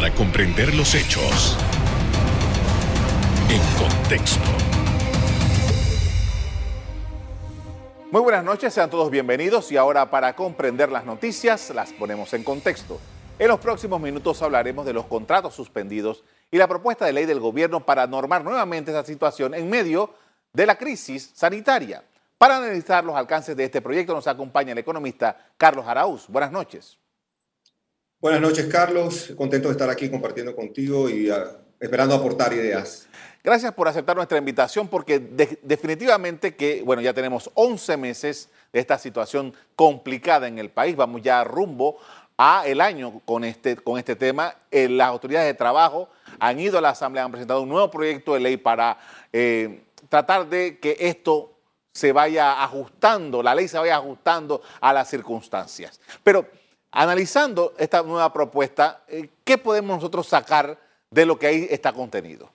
para comprender los hechos en contexto. Muy buenas noches, sean todos bienvenidos y ahora para comprender las noticias las ponemos en contexto. En los próximos minutos hablaremos de los contratos suspendidos y la propuesta de ley del gobierno para normar nuevamente esa situación en medio de la crisis sanitaria. Para analizar los alcances de este proyecto nos acompaña el economista Carlos Araúz. Buenas noches. Buenas noches, Carlos. Contento de estar aquí compartiendo contigo y ah, esperando aportar ideas. Gracias por aceptar nuestra invitación porque definitivamente que, bueno, ya tenemos 11 meses de esta situación complicada en el país. Vamos ya rumbo a el año con este, con este tema. Eh, las autoridades de trabajo han ido a la Asamblea, han presentado un nuevo proyecto de ley para eh, tratar de que esto se vaya ajustando, la ley se vaya ajustando a las circunstancias. Pero analizando esta nueva propuesta, eh, ¿qué podemos nosotros sacar de lo que ahí está contenido?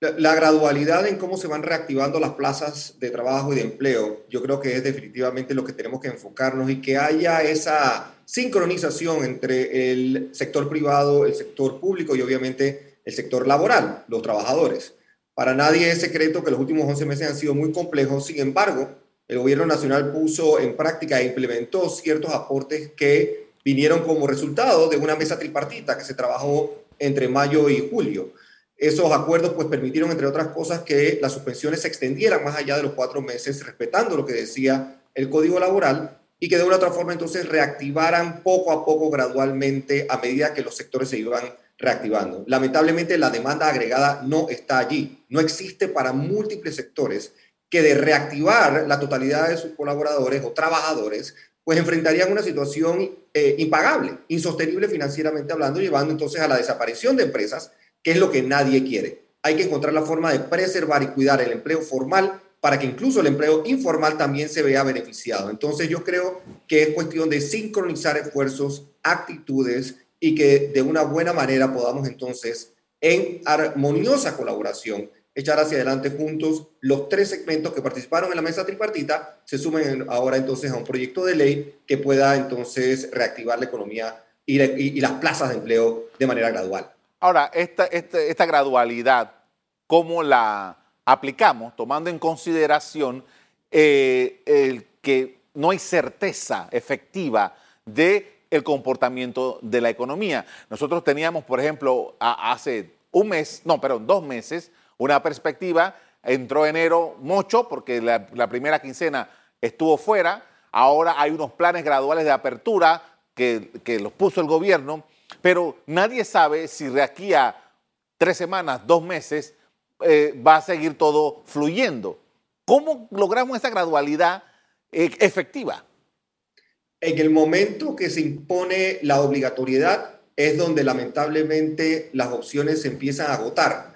La, gradualidad en cómo se van reactivando las plazas de trabajo y de empleo, yo creo que es definitivamente lo que tenemos que enfocarnos y que haya esa sincronización entre el sector privado, el sector público y obviamente el sector laboral, los trabajadores. Para nadie es secreto que los últimos 11 meses han sido muy complejos, sin embargo, el gobierno nacional puso en práctica e implementó ciertos aportes que vinieron como resultado de una mesa tripartita que se trabajó entre mayo y julio. Esos acuerdos pues permitieron, entre otras cosas, que las suspensiones se extendieran más allá de los cuatro meses, respetando lo que decía el Código Laboral y que de una u otra forma entonces reactivaran poco a poco, gradualmente, a medida que los sectores se iban reactivando. Lamentablemente la demanda agregada no está allí, no existe para múltiples sectores que de reactivar la totalidad de sus colaboradores o trabajadores, pues enfrentarían una situación eh, impagable, insostenible financieramente hablando, llevando entonces a la desaparición de empresas que es lo que nadie quiere. Hay que encontrar la forma de preservar y cuidar el empleo formal para que incluso el empleo informal también se vea beneficiado. Entonces yo creo que es cuestión de sincronizar esfuerzos, actitudes y que de una buena manera podamos entonces en armoniosa colaboración echar hacia adelante juntos los tres segmentos que participaron en la mesa tripartita, se sumen ahora entonces a un proyecto de ley que pueda entonces reactivar la economía y, y las plazas de empleo de manera gradual. Ahora, esta, esta, gradualidad, ¿cómo la aplicamos? Tomando en consideración eh, que no hay certeza efectiva de el comportamiento de la economía. Nosotros teníamos, por ejemplo, hace un mes, no, perdón, dos meses, una perspectiva, entró enero mucho porque la, primera quincena estuvo fuera, ahora hay unos planes graduales de apertura que, los puso el gobierno pero nadie sabe si de aquí a tres semanas, dos meses, eh, va a seguir todo fluyendo. ¿Cómo logramos esa gradualidad eh, efectiva? En el momento que se impone la obligatoriedad es donde lamentablemente las opciones se empiezan a agotar.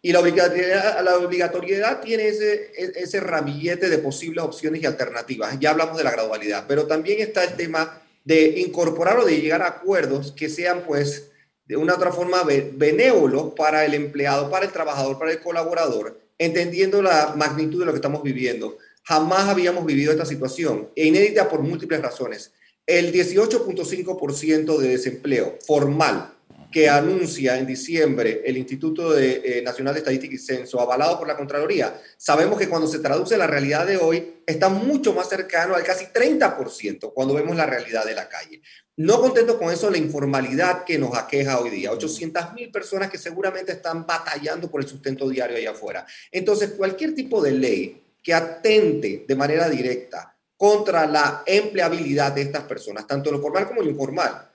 Y la obligatoriedad, la obligatoriedad tiene ese, ese ramillete de posibles opciones y alternativas. Ya hablamos de la gradualidad, pero también está el tema de incorporar o de llegar a acuerdos que sean pues de una otra forma benévolos para el empleado, para el trabajador, para el colaborador, entendiendo la magnitud de lo que estamos viviendo. Jamás habíamos vivido esta situación, e inédita por múltiples razones. El 18.5% de desempleo formal que anuncia en diciembre el Instituto eh, Nacional de Estadística y Censo, avalado por la Contraloría, sabemos que cuando se traduce la realidad de hoy, está mucho más cercano al casi 30% cuando vemos la realidad de la calle. No contento con eso, la informalidad que nos aqueja hoy día, 800 mil personas que seguramente están batallando por el sustento diario allá afuera. Entonces, cualquier tipo de ley que atente de manera directa contra la empleabilidad de estas personas, tanto lo formal como lo informal,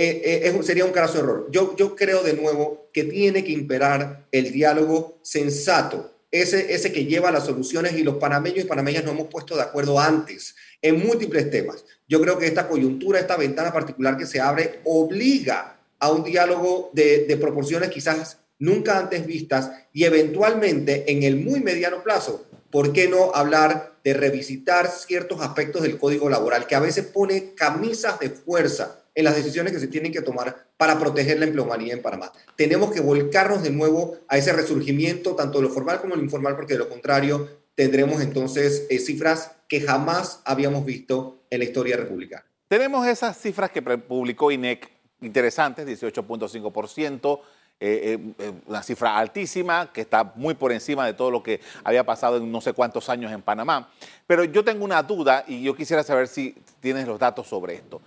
eh, eh, sería un caso de error. Yo, creo de nuevo que tiene que imperar el diálogo sensato, ese, ese que lleva las soluciones y los panameños y panameñas nos hemos puesto de acuerdo antes en múltiples temas. Yo creo que esta coyuntura, esta ventana particular que se abre, obliga a un diálogo de, de proporciones quizás nunca antes vistas y eventualmente en el muy mediano plazo, ¿por qué no hablar de revisitar ciertos aspectos del código laboral que a veces pone camisas de fuerza en las decisiones que se tienen que tomar para proteger la empleomanía en Panamá. Tenemos que volcarnos de nuevo a ese resurgimiento, tanto lo formal como lo informal, porque de lo contrario tendremos entonces eh, cifras que jamás habíamos visto en la historia republicana. Tenemos esas cifras que publicó INEC interesantes, 18.5%. Eh, eh, eh, una cifra altísima que está muy por encima de todo lo que había pasado en no sé cuántos años en Panamá. Pero yo tengo una duda y yo quisiera saber si tienes los datos sobre esto.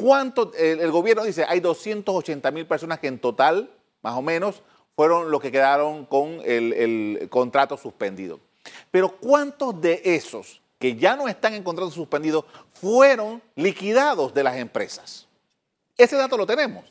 ¿Cuánto, el, gobierno dice, hay 280 mil personas que en total, más o menos, fueron los que quedaron con el, contrato suspendido. Pero ¿cuántos de esos que ya no están en contrato suspendido fueron liquidados de las empresas? Ese dato lo tenemos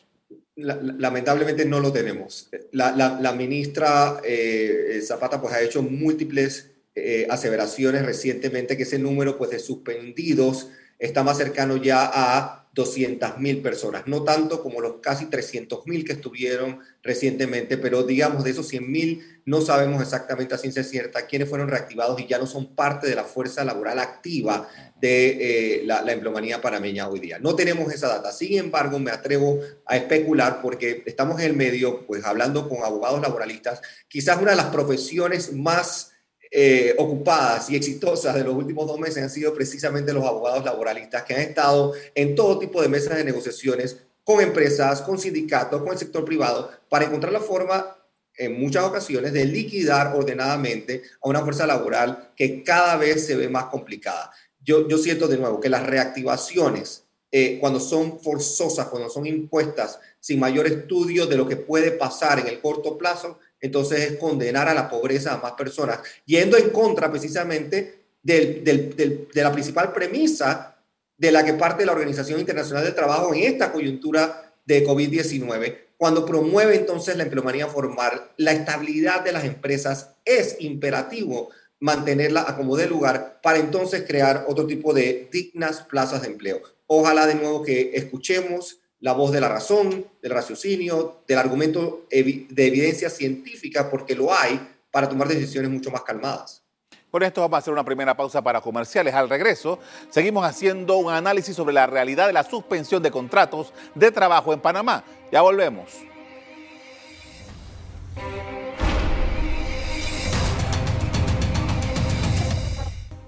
lamentablemente no lo tenemos. La, ministra eh, Zapata pues ha hecho múltiples eh, aseveraciones recientemente que ese número pues de suspendidos está más cercano ya a 200.000 personas, no tanto como los casi 300.000 que estuvieron recientemente, pero digamos de esos 100.000 no sabemos exactamente a ciencia cierta quiénes fueron reactivados y ya no son parte de la fuerza laboral activa de eh, la, la, empleomanía panameña hoy día. No tenemos esa data, sin embargo me atrevo a especular porque estamos en el medio, pues hablando con abogados laboralistas, quizás una de las profesiones más eh, ocupadas y exitosas de los últimos dos meses han sido precisamente los abogados laboralistas que han estado en todo tipo de mesas de negociaciones con empresas, con sindicatos, con el sector privado, para encontrar la forma en muchas ocasiones de liquidar ordenadamente a una fuerza laboral que cada vez se ve más complicada. Yo, siento de nuevo que las reactivaciones, eh, cuando son forzosas, cuando son impuestas sin mayor estudio de lo que puede pasar en el corto plazo, entonces es condenar a la pobreza a más personas, yendo en contra precisamente de la principal premisa de la que parte la Organización Internacional del Trabajo en esta coyuntura de COVID-19, cuando promueve entonces la empleomanía formal, la estabilidad de las empresas es imperativo mantenerla a como de lugar para entonces crear otro tipo de dignas plazas de empleo. Ojalá de nuevo que escuchemos la voz de la razón, del raciocinio, del argumento de evidencia científica, porque lo hay para tomar decisiones mucho más calmadas. Con esto vamos a hacer una primera pausa para comerciales. Al regreso, seguimos haciendo un análisis sobre la realidad de la suspensión de contratos de trabajo en Panamá. Ya volvemos.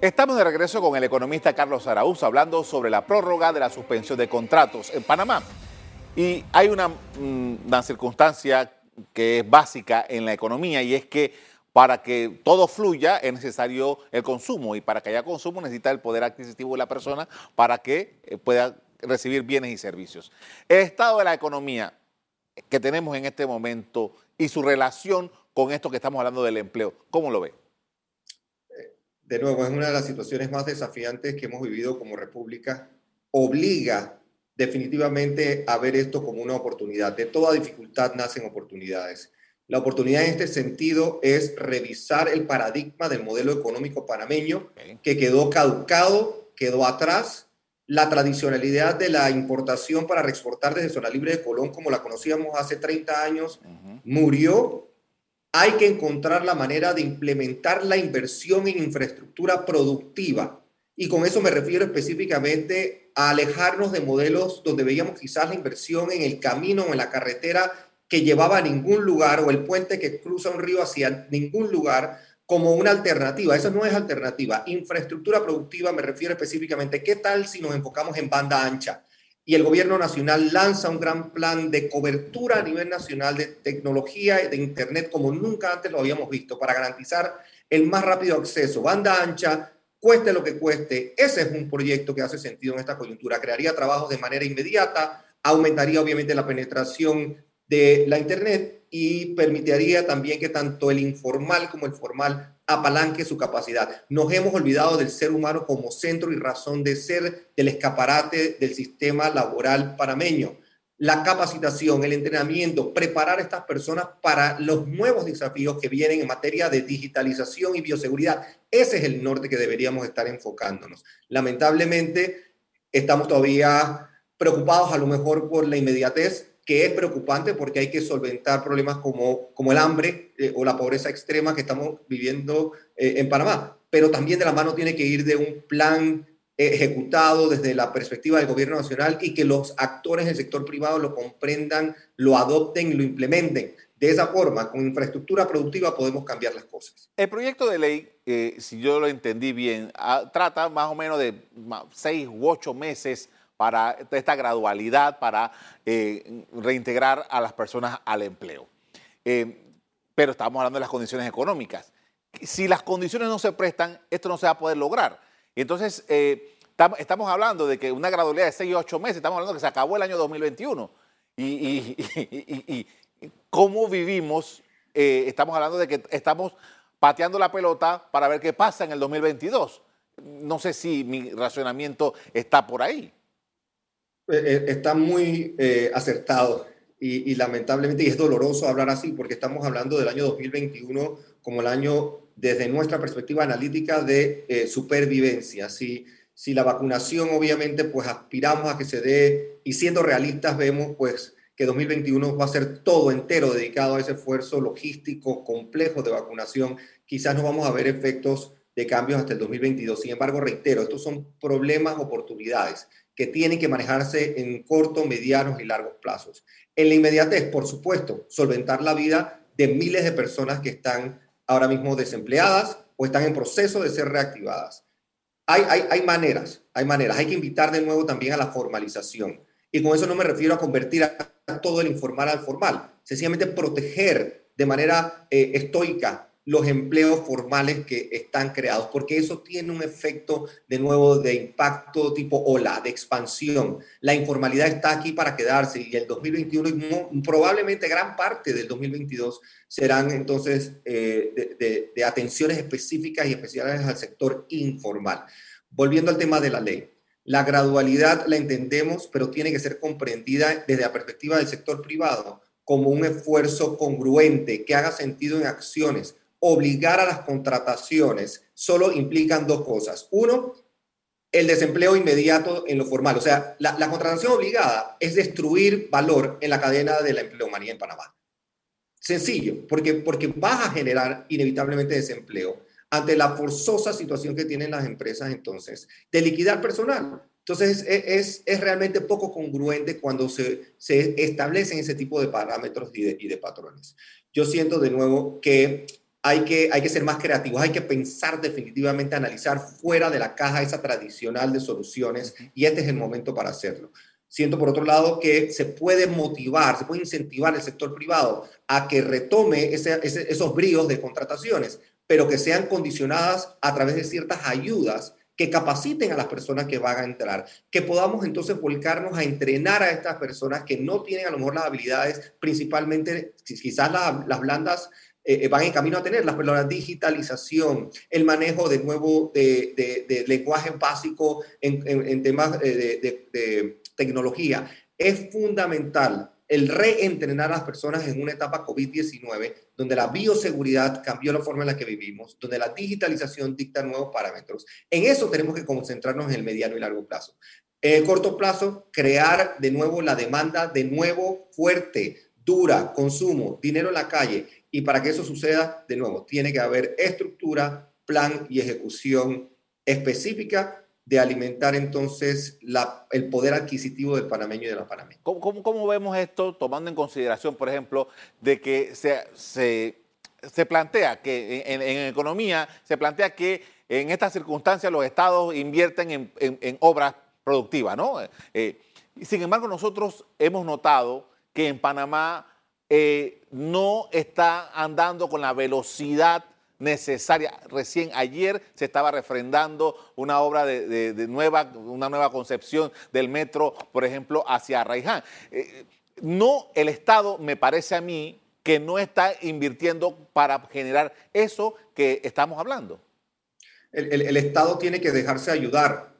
Estamos de regreso con el economista Carlos Araúz hablando sobre la prórroga de la suspensión de contratos en Panamá. Y hay una, mm, una, circunstancia que es básica en la economía y es que para que todo fluya es necesario el consumo y para que haya consumo necesita el poder adquisitivo de la persona para que eh, pueda recibir bienes y servicios. El estado de la economía que tenemos en este momento y su relación con esto que estamos hablando del empleo, ¿cómo lo ve? De nuevo, es una de las situaciones más desafiantes que hemos vivido como república, obliga definitivamente a ver esto como una oportunidad. De toda dificultad nacen oportunidades. La oportunidad en este sentido es revisar el paradigma del modelo económico panameño que quedó caducado, quedó atrás. La tradicionalidad de la importación para reexportar desde zona libre de Colón, como la conocíamos hace 30 años, murió hay que encontrar la manera de implementar la inversión en infraestructura productiva. Y con eso me refiero específicamente a alejarnos de modelos donde veíamos quizás la inversión en el camino o en la carretera que llevaba a ningún lugar o el puente que cruza un río hacia ningún lugar como una alternativa. Eso no es alternativa. Infraestructura productiva me refiero específicamente, ¿qué tal si nos enfocamos en banda ancha? Y el gobierno nacional lanza un gran plan de cobertura a nivel nacional de tecnología de Internet como nunca antes lo habíamos visto para garantizar el más rápido acceso, banda ancha, cueste lo que cueste. Ese es un proyecto que hace sentido en esta coyuntura. Crearía trabajos de manera inmediata, aumentaría obviamente la penetración de la Internet y permitiría también que tanto el informal como el formal apalanque su capacidad. Nos hemos olvidado del ser humano como centro y razón de ser del escaparate del sistema laboral parameño. La capacitación, el entrenamiento, preparar a estas personas para los nuevos desafíos que vienen en materia de digitalización y bioseguridad. Ese es el norte que deberíamos estar enfocándonos. Lamentablemente, estamos todavía preocupados a lo mejor por la inmediatez que es preocupante porque hay que solventar problemas como, como el hambre eh, o la pobreza extrema que estamos viviendo eh, en Panamá. Pero también de la mano tiene que ir de un plan ejecutado desde la perspectiva del gobierno nacional y que los actores del sector privado lo comprendan, lo adopten y lo implementen. De esa forma, con infraestructura productiva podemos cambiar las cosas. El proyecto de ley, eh, si yo lo entendí bien, ah, trata más o menos de seis u ocho meses para esta gradualidad, para eh, reintegrar a las personas al empleo. Eh, pero estamos hablando de las condiciones económicas. Si las condiciones no se prestan, esto no se va a poder lograr. Entonces, eh, estamos hablando de que una gradualidad de 6 o 8 meses, estamos hablando de que se acabó el año 2021. Y, cómo vivimos, estamos hablando de que estamos pateando la pelota para ver qué pasa en el 2022. No sé si mi racionamiento está por ahí. Eh, eh, está muy eh, acertado y, lamentablemente, y es doloroso hablar así, porque estamos hablando del año 2021 como el año, desde nuestra perspectiva analítica, de supervivencia. Si, si la vacunación, obviamente, pues aspiramos a que se dé, y siendo realistas, vemos pues que 2021 va a ser todo entero dedicado a ese esfuerzo logístico complejo de vacunación. Quizás no vamos a ver efectos de cambios hasta el 2022. Sin embargo, reitero, estos son problemas, oportunidades que tienen que manejarse en corto, medianos y largos plazos. En la inmediatez, por supuesto, solventar la vida de miles de personas que están ahora mismo desempleadas o están en proceso de ser reactivadas. Hay, hay, hay maneras, hay maneras. Hay que invitar de nuevo también a la formalización. Y con eso no me refiero a convertir todo el informal al formal, sencillamente proteger de manera eh, estoica los empleos formales que están creados, porque eso tiene un efecto de nuevo de impacto tipo ola, de expansión. La informalidad está aquí para quedarse y el 2021 y probablemente gran parte del 2022 serán entonces eh, de, de atenciones específicas y especiales al sector informal. Volviendo al tema de la ley. La gradualidad la entendemos, pero tiene que ser comprendida desde la perspectiva del sector privado como un esfuerzo congruente que haga sentido en acciones obligar a las contrataciones solo implican dos cosas. Uno, el desempleo inmediato en lo formal. O sea, la, contratación obligada es destruir valor en la cadena de la empleomanía en Panamá. Sencillo, porque, porque vas a generar inevitablemente desempleo ante la forzosa situación que tienen las empresas entonces de liquidar personal. Entonces es, es, realmente poco congruente cuando se, se establecen ese tipo de parámetros y de, y de patrones. Yo siento de nuevo que hay que, hay que ser más creativos, hay que pensar definitivamente, analizar fuera de la caja esa tradicional de soluciones y este es el momento para hacerlo. Siento por otro lado que se puede motivar, se puede incentivar el sector privado a que retome esos bríos de contrataciones, pero que sean condicionadas a través de ciertas ayudas que capaciten a las personas que van a entrar, que podamos entonces volcarnos a entrenar a estas personas que no tienen a lo mejor las habilidades, principalmente quizás las blandas eh, eh, van en camino a tenerlas, pero la digitalización, el manejo de nuevo de, lenguaje básico en, en, temas eh, de, tecnología, es fundamental el reentrenar a las personas en una etapa COVID-19, donde la bioseguridad cambió la forma en la que vivimos, donde la digitalización dicta nuevos parámetros. En eso tenemos que concentrarnos en el mediano y largo plazo. En el corto plazo, crear de nuevo la demanda de nuevo fuerte, dura, consumo, dinero en la calle, y para que eso suceda, de nuevo, tiene que haber estructura, plan y ejecución específica de alimentar entonces el poder adquisitivo del panameño y de la panameña. ¿Cómo, cómo, vemos esto tomando en consideración, por ejemplo, de que se, se, se plantea que en, economía se plantea que en estas circunstancias los estados invierten en, en, obras productivas, ¿no? Eh, sin embargo, nosotros hemos notado que en Panamá eh, no está andando con la velocidad necesaria. Recién ayer se estaba refrendando una obra de, nueva, una nueva concepción del metro, por ejemplo, hacia Arraiján. Eh, no, el Estado me parece a mí que no está invirtiendo para generar eso que estamos hablando. el Estado tiene que dejarse ayudar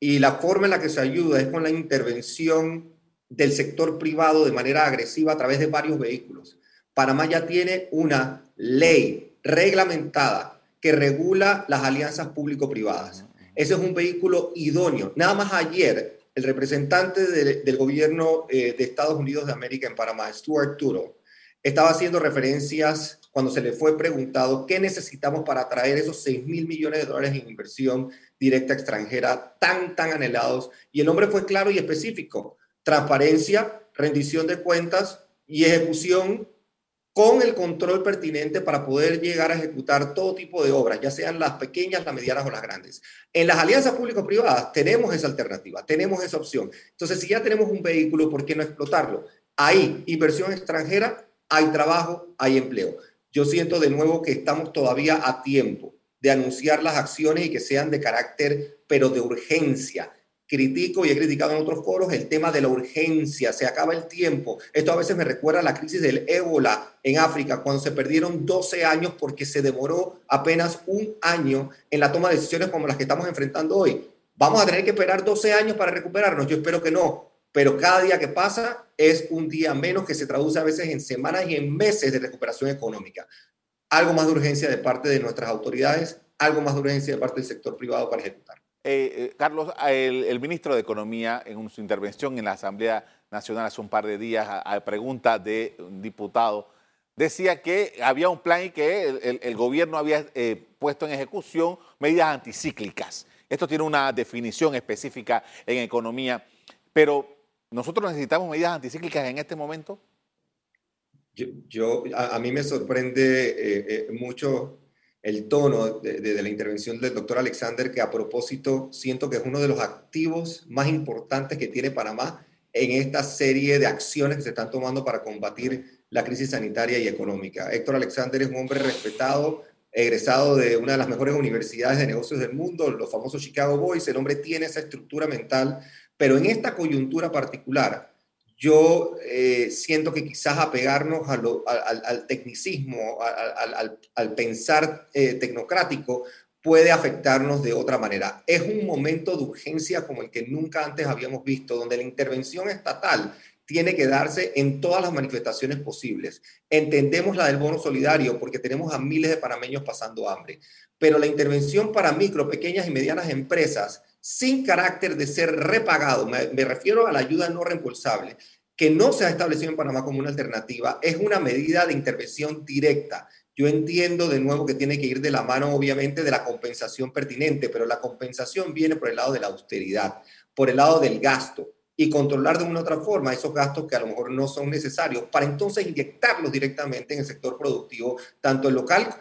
y la forma en la que se ayuda es con la intervención del sector privado de manera agresiva a través de varios vehículos. Panamá ya tiene una ley reglamentada que regula las alianzas público-privadas. Ese es un vehículo idóneo. Nada más ayer, el representante del gobierno eh, de Estados Unidos de América en Panamá, Stuart Turo, estaba haciendo referencias cuando se le fue preguntado qué necesitamos para atraer esos 6 mil millones de dólares en inversión directa extranjera tan, tan anhelados. Y el hombre fue claro y específico transparencia, rendición de cuentas y ejecución con el control pertinente para poder llegar a ejecutar todo tipo de obras, ya sean las pequeñas, las medianas o las grandes. En las alianzas público-privadas tenemos esa alternativa, tenemos esa opción. Entonces, si ya tenemos un vehículo, ¿por qué no explotarlo? Hay inversión extranjera, hay trabajo, hay empleo. Yo siento de nuevo que estamos todavía a tiempo de anunciar las acciones y que sean de carácter, pero de urgencia critico y he criticado en otros foros el tema de la urgencia, se acaba el tiempo. Esto a veces me recuerda a la crisis del ébola en África, cuando se perdieron 12 años porque se demoró apenas un año en la toma de decisiones como las que estamos enfrentando hoy. ¿Vamos a tener que esperar 12 años para recuperarnos? Yo espero que no, pero cada día que pasa es un día menos que se traduce a veces en semanas y en meses de recuperación económica. Algo más de urgencia de parte de nuestras autoridades, algo más de urgencia de parte del sector privado para ejecutar. Eh, eh, Carlos, el, ministro de Economía en su intervención en la Asamblea Nacional hace un par de días a, pregunta de un diputado, decía que había un plan y que el, gobierno había eh, puesto en ejecución medidas anticíclicas. Esto tiene una definición específica en economía, pero ¿nosotros necesitamos medidas anticíclicas en este momento? Yo, a, mí me sorprende mucho el tono de, la intervención del doctor Alexander, que a propósito siento que es uno de los activos más importantes que tiene Panamá en esta serie de acciones que se están tomando para combatir la crisis sanitaria y económica. Héctor Alexander es un hombre respetado, egresado de una de las mejores universidades de negocios del mundo, los famosos Chicago Boys. El hombre tiene esa estructura mental, pero en esta coyuntura particular, yo eh, siento que quizás apegarnos al, tecnicismo, al, pensar eh, tecnocrático, puede afectarnos de otra manera. Es un momento de urgencia como el que nunca antes habíamos visto, donde la intervención estatal tiene que darse en todas las manifestaciones posibles. Entendemos la del bono solidario porque tenemos a miles de panameños pasando hambre, pero la intervención para micro, pequeñas y medianas empresas sin carácter de ser repagado, me, refiero a la ayuda no reembolsable, que no se ha establecido en Panamá como una alternativa, es una medida de intervención directa. Yo entiendo de nuevo que tiene que ir de la mano, obviamente, de la compensación pertinente, pero la compensación viene por el lado de la austeridad, por el lado del gasto y controlar de una u otra forma esos gastos que a lo mejor no son necesarios para entonces inyectarlos directamente en el sector productivo, tanto el local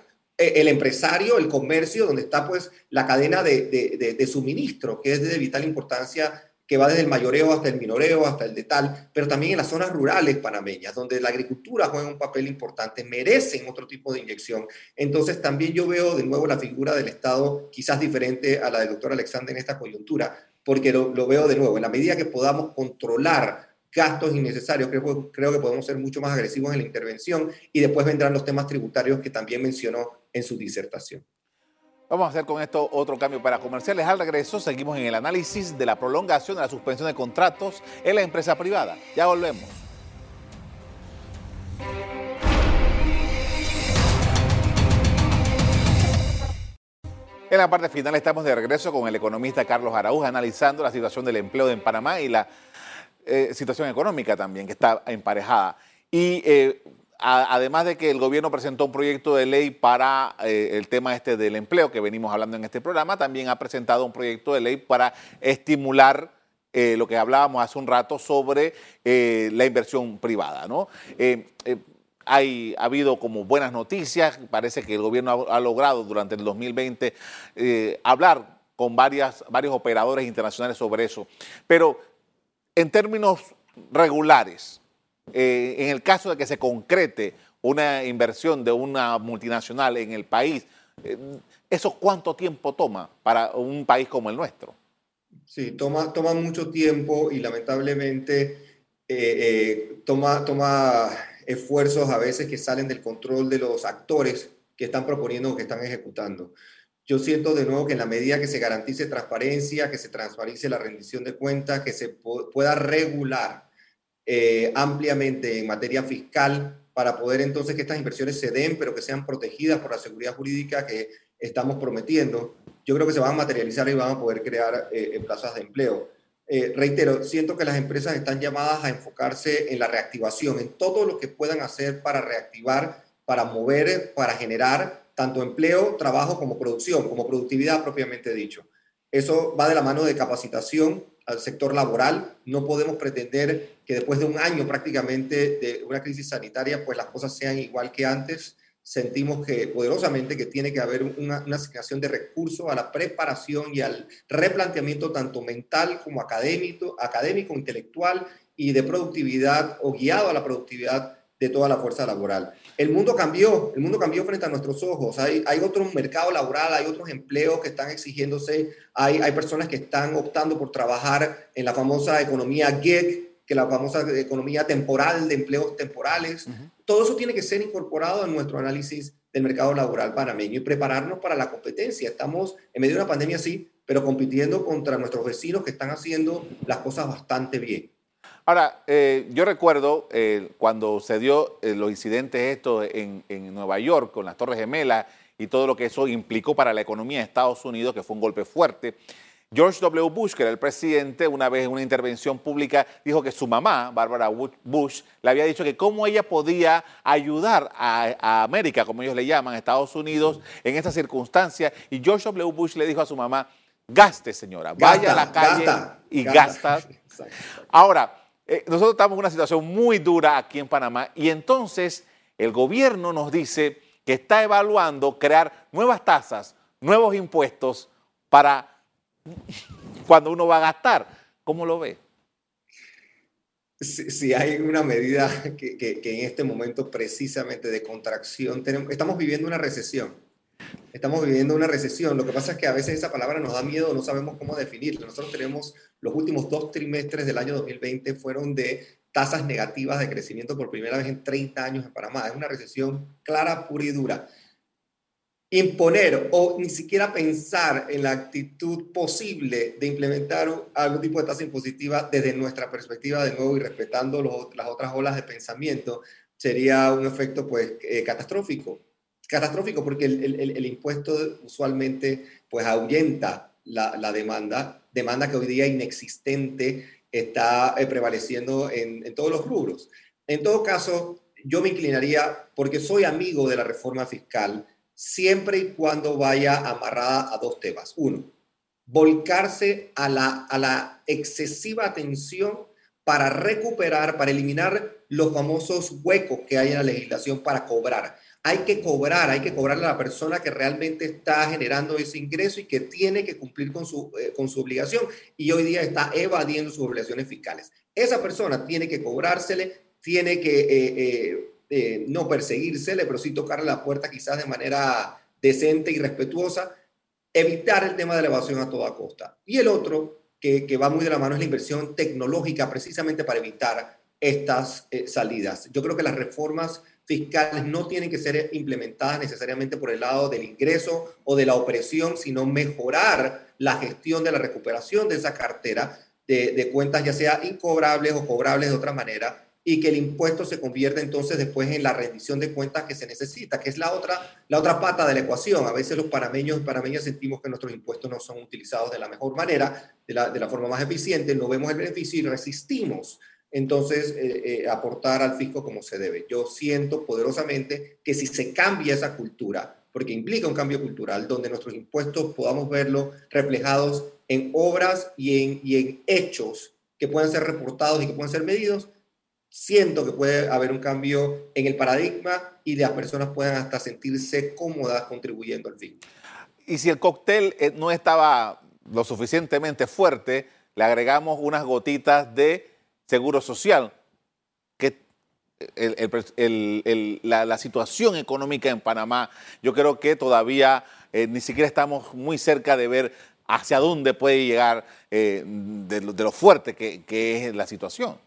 el empresario, el comercio, donde está pues la cadena de, suministro, que es de vital importancia, que va desde el mayoreo hasta el minoreo, hasta el de tal, pero también en las zonas rurales panameñas, donde la agricultura juega un papel importante, merecen otro tipo de inyección. Entonces también yo veo de nuevo la figura del Estado quizás diferente a la del doctor Alexander en esta coyuntura, porque lo veo de nuevo, en la medida que podamos controlar gastos innecesarios. Creo, creo que podemos ser mucho más agresivos en la intervención y después vendrán los temas tributarios que también mencionó en su disertación. Vamos a hacer con esto otro cambio para comerciales. Al regreso seguimos en el análisis de la prolongación de la suspensión de contratos en la empresa privada. Ya volvemos. En la parte final estamos de regreso con el economista Carlos Araújo analizando la situación del empleo en Panamá y la eh, situación económica también que está emparejada. Y eh, además de que el gobierno presentó un proyecto de ley para eh, el tema este del empleo que venimos hablando en este programa, también ha presentado un proyecto de ley para estimular lo que hablábamos hace un rato sobre la inversión privada. ¿no? Hay, ha habido como buenas noticias, parece que el gobierno ha, logrado durante el 2020 hablar con varias, varios operadores internacionales sobre eso. Pero en términos regulares, eh, en el caso de que se concrete una inversión de una multinacional en el país, eh, ¿eso cuánto tiempo toma para un país como el nuestro? Sí, toma, toma mucho tiempo y lamentablemente eh, toma, toma esfuerzos a veces que salen del control de los actores que están proponiendo o que están ejecutando. Yo siento de nuevo que en la medida que se garantice transparencia, que se transparece la rendición de cuentas, que se pueda regular eh, ampliamente en materia fiscal para poder entonces que estas inversiones se den, pero que sean protegidas por la seguridad jurídica que estamos prometiendo, yo creo que se van a materializar y van a poder crear eh, plazas de empleo. Eh, reitero, siento que las empresas están llamadas a enfocarse en la reactivación, en todo lo que puedan hacer para reactivar, para mover, para generar tanto empleo, trabajo como producción, como productividad propiamente dicho. Eso va de la mano de capacitación al sector laboral. No podemos pretender que después de un año prácticamente de una crisis sanitaria, pues las cosas sean igual que antes. Sentimos que poderosamente que tiene que haber una, asignación de recursos a la preparación y al replanteamiento tanto mental como académico, académico, intelectual y de productividad o guiado a la productividad de toda la fuerza laboral. El mundo cambió, el mundo cambió frente a nuestros ojos. Hay, hay otro mercado laboral, hay otros empleos que están exigiéndose, hay, hay personas que están optando por trabajar en la famosa economía gig, que la famosa economía temporal, de empleos temporales. Todo eso tiene que ser incorporado en nuestro análisis del mercado laboral panameño y prepararnos para la competencia. Estamos en medio de una pandemia, sí, pero compitiendo contra nuestros vecinos que están haciendo las cosas bastante bien. Ahora, eh, yo recuerdo eh, cuando se dio eh, los incidentes estos en, en, Nueva York con las Torres Gemelas y todo lo que eso implicó para la economía de Estados Unidos, que fue un golpe fuerte. George W. Bush, que era el presidente, una vez en una intervención pública dijo que su mamá, Barbara Bush, le había dicho que cómo ella podía ayudar a, a América, como ellos le llaman, Estados Unidos, en esa circunstancia. Y George W. Bush le dijo a su mamá, gaste señora, vaya a la calle y gasta. gasta. Ahora, eh, nosotros estamos en una situación muy dura aquí en Panamá y entonces el gobierno nos dice que está evaluando crear nuevas tasas, nuevos impuestos para cuando uno va a gastar. ¿Cómo lo ve? Si, hay una medida que, que, en este momento precisamente de contracción, tenemos, estamos viviendo una recesión. Estamos viviendo una recesión. Lo que pasa es que a veces esa palabra nos da miedo, no sabemos cómo definirla. Nosotros tenemos los últimos dos trimestres del año 2020 fueron de tasas negativas de crecimiento por primera vez en 30 años en Panamá. Es una recesión clara, pura y dura. Imponer o ni siquiera pensar en la actitud posible de implementar algún tipo de tasa impositiva desde nuestra perspectiva, de nuevo, y respetando las otras olas de pensamiento, sería un efecto pues eh, catastrófico catastrófico porque el, el, impuesto usualmente pues ahuyenta la, demanda, demanda que hoy día inexistente está eh, prevaleciendo en, en, todos los rubros. En todo caso, yo me inclinaría, porque soy amigo de la reforma fiscal, siempre y cuando vaya amarrada a dos temas. Uno, volcarse a la, a la excesiva atención para recuperar, para eliminar los famosos huecos que hay en la legislación para cobrar hay que cobrar, hay que cobrarle a la persona que realmente está generando ese ingreso y que tiene que cumplir con su, eh, con su obligación y hoy día está evadiendo sus obligaciones fiscales. Esa persona tiene que cobrársele, tiene que eh, eh, no perseguírsele, pero sí tocarle la puerta quizás de manera decente y respetuosa, evitar el tema de la evasión a toda costa. Y el otro, que, que va muy de la mano, es la inversión tecnológica precisamente para evitar estas salidas. Yo creo que las reformas fiscales no tienen que ser implementadas necesariamente por el lado del ingreso o de la opresión, sino mejorar la gestión de la recuperación de esa cartera de, cuentas, ya sea incobrables o cobrables de otra manera, y que el impuesto se convierta entonces después en la rendición de cuentas que se necesita, que es la otra, la otra pata de la ecuación. A veces los panameños y panameñas sentimos que nuestros impuestos no son utilizados de la mejor manera, de la, de la forma más eficiente, no vemos el beneficio y resistimos entonces eh, eh, aportar al fisco como se debe. Yo siento poderosamente que si se cambia esa cultura, porque implica un cambio cultural, donde nuestros impuestos podamos verlo reflejados en obras y en, y en hechos que puedan ser reportados y que puedan ser medidos, siento que puede haber un cambio en el paradigma y las personas puedan hasta sentirse cómodas contribuyendo al fisco. Y si el cóctel eh, no estaba lo suficientemente fuerte, le agregamos unas gotitas de seguro social, que la, situación económica en Panamá, yo creo que todavía eh, ni siquiera estamos muy cerca de ver hacia dónde puede llegar eh, de, lo fuerte que, es la situación.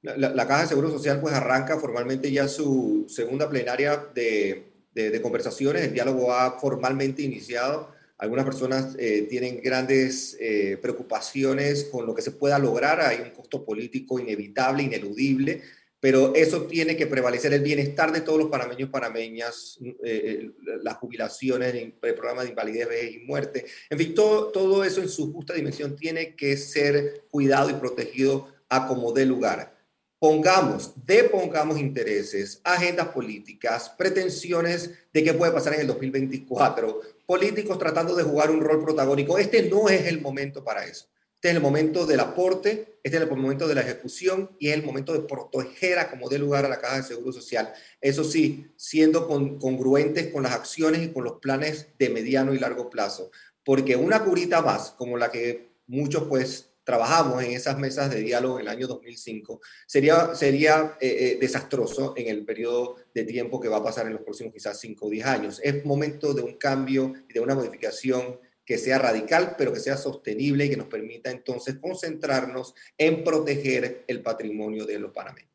La, la, la, Caja de Seguro Social pues arranca formalmente ya su segunda plenaria de, de, de conversaciones, el diálogo ha formalmente iniciado algunas personas eh, tienen grandes eh, preocupaciones con lo que se pueda lograr. Hay un costo político inevitable, ineludible, pero eso tiene que prevalecer el bienestar de todos los panameños, panameñas, eh, las jubilaciones, el programa de invalidez, vejez y muerte. En fin, todo, todo eso en su justa dimensión tiene que ser cuidado y protegido a como dé lugar. pongamos, depongamos intereses, agendas políticas, pretensiones de qué puede pasar en el 2024, políticos tratando de jugar un rol protagónico. Este no es el momento para eso. Este es el momento del aporte, este es el momento de la ejecución y es el momento de proteger a como dé lugar a la Caja de Seguro Social. Eso sí, siendo congruentes con las acciones y con los planes de mediano y largo plazo. Porque una curita más, como la que muchos pues trabajamos en esas mesas de diálogo en el año 2005, sería, sería eh, eh, desastroso en el periodo de tiempo que va a pasar en los próximos quizás 5 o 10 años. Es momento de un cambio y de una modificación que sea radical, pero que sea sostenible y que nos permita entonces concentrarnos en proteger el patrimonio de los panameños.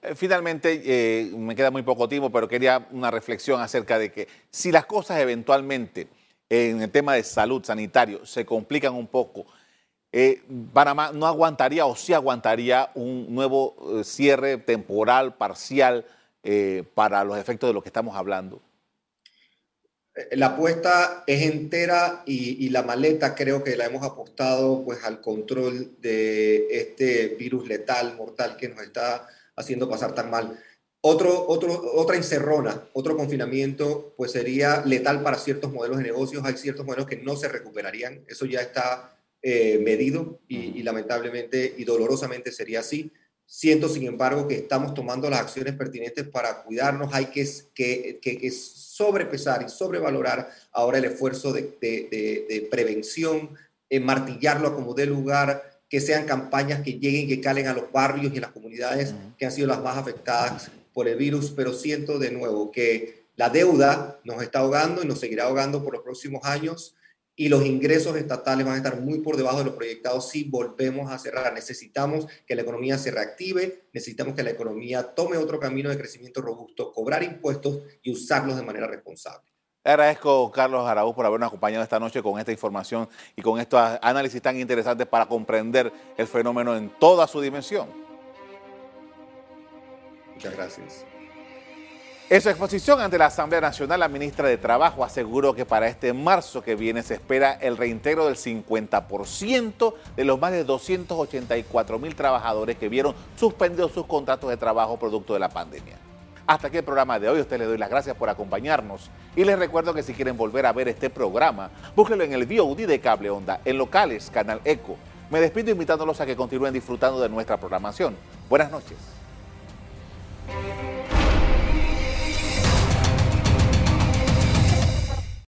Eh, finalmente, me queda muy poco tiempo, pero quería una reflexión acerca de que si las cosas eventualmente en el tema de salud sanitario se complican un poco, eh, Panamá no aguantaría o sí aguantaría un nuevo eh, cierre temporal, parcial, eh, para los efectos de lo que estamos hablando? La apuesta es entera y, la maleta creo que la hemos apostado pues al control de este virus letal, mortal que nos está haciendo pasar tan mal. Otra encerrona, otro confinamiento, pues sería letal para ciertos modelos de negocios. Hay ciertos modelos que no se recuperarían. Eso ya está eh, medido y, lamentablemente y dolorosamente sería así. Siento, sin embargo, que estamos tomando las acciones pertinentes para cuidarnos. Hay que, que, que, sobrepesar y sobrevalorar ahora el esfuerzo de, de, de, prevención, en martillarlo como dé lugar, que sean campañas que lleguen, que calen a los barrios y las comunidades que han sido las más afectadas por el virus. Pero siento de nuevo que la deuda nos está ahogando y nos seguirá ahogando por los próximos años y los ingresos estatales van a estar muy por debajo de lo proyectado si volvemos a cerrar. Necesitamos que la economía se reactive, necesitamos que la economía tome otro camino de crecimiento robusto, cobrar impuestos y usarlos de manera responsable. Agradezco, Carlos Araúz, por habernos acompañado esta noche con esta información y con estos análisis tan interesantes para comprender el fenómeno en toda su dimensión. Muchas gracias. En su exposición ante la Asamblea Nacional, la ministra de Trabajo aseguró que para este marzo que viene se espera el reintegro del 50% de los más de 284 mil trabajadores que vieron suspendidos sus contratos de trabajo producto de la pandemia. Hasta aquí el programa de hoy. Usted le doy las gracias por acompañarnos y les recuerdo que si quieren volver a ver este programa, búsquelo en el VOD de Cable Onda, en locales, Canal Eco. Me despido invitándolos a que continúen disfrutando de nuestra programación. Buenas noches.